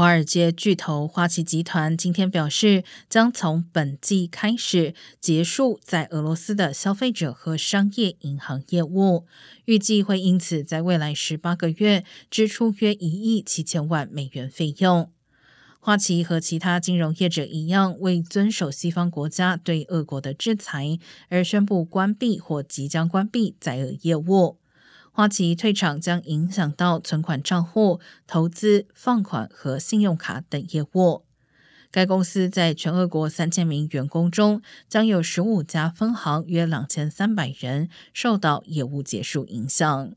华尔街巨头花旗集团今天表示，将从本季开始结束在俄罗斯的消费者和商业银行业务，预计会因此在未来十八个月支出约一亿七千万美元费用。花旗和其他金融业者一样，为遵守西方国家对俄国的制裁而宣布关闭或即将关闭在俄业务。花旗退场将影响到存款账户、投资、放款和信用卡等业务。该公司在全俄国三千名员工中，将有十五家分行约两千三百人受到业务结束影响。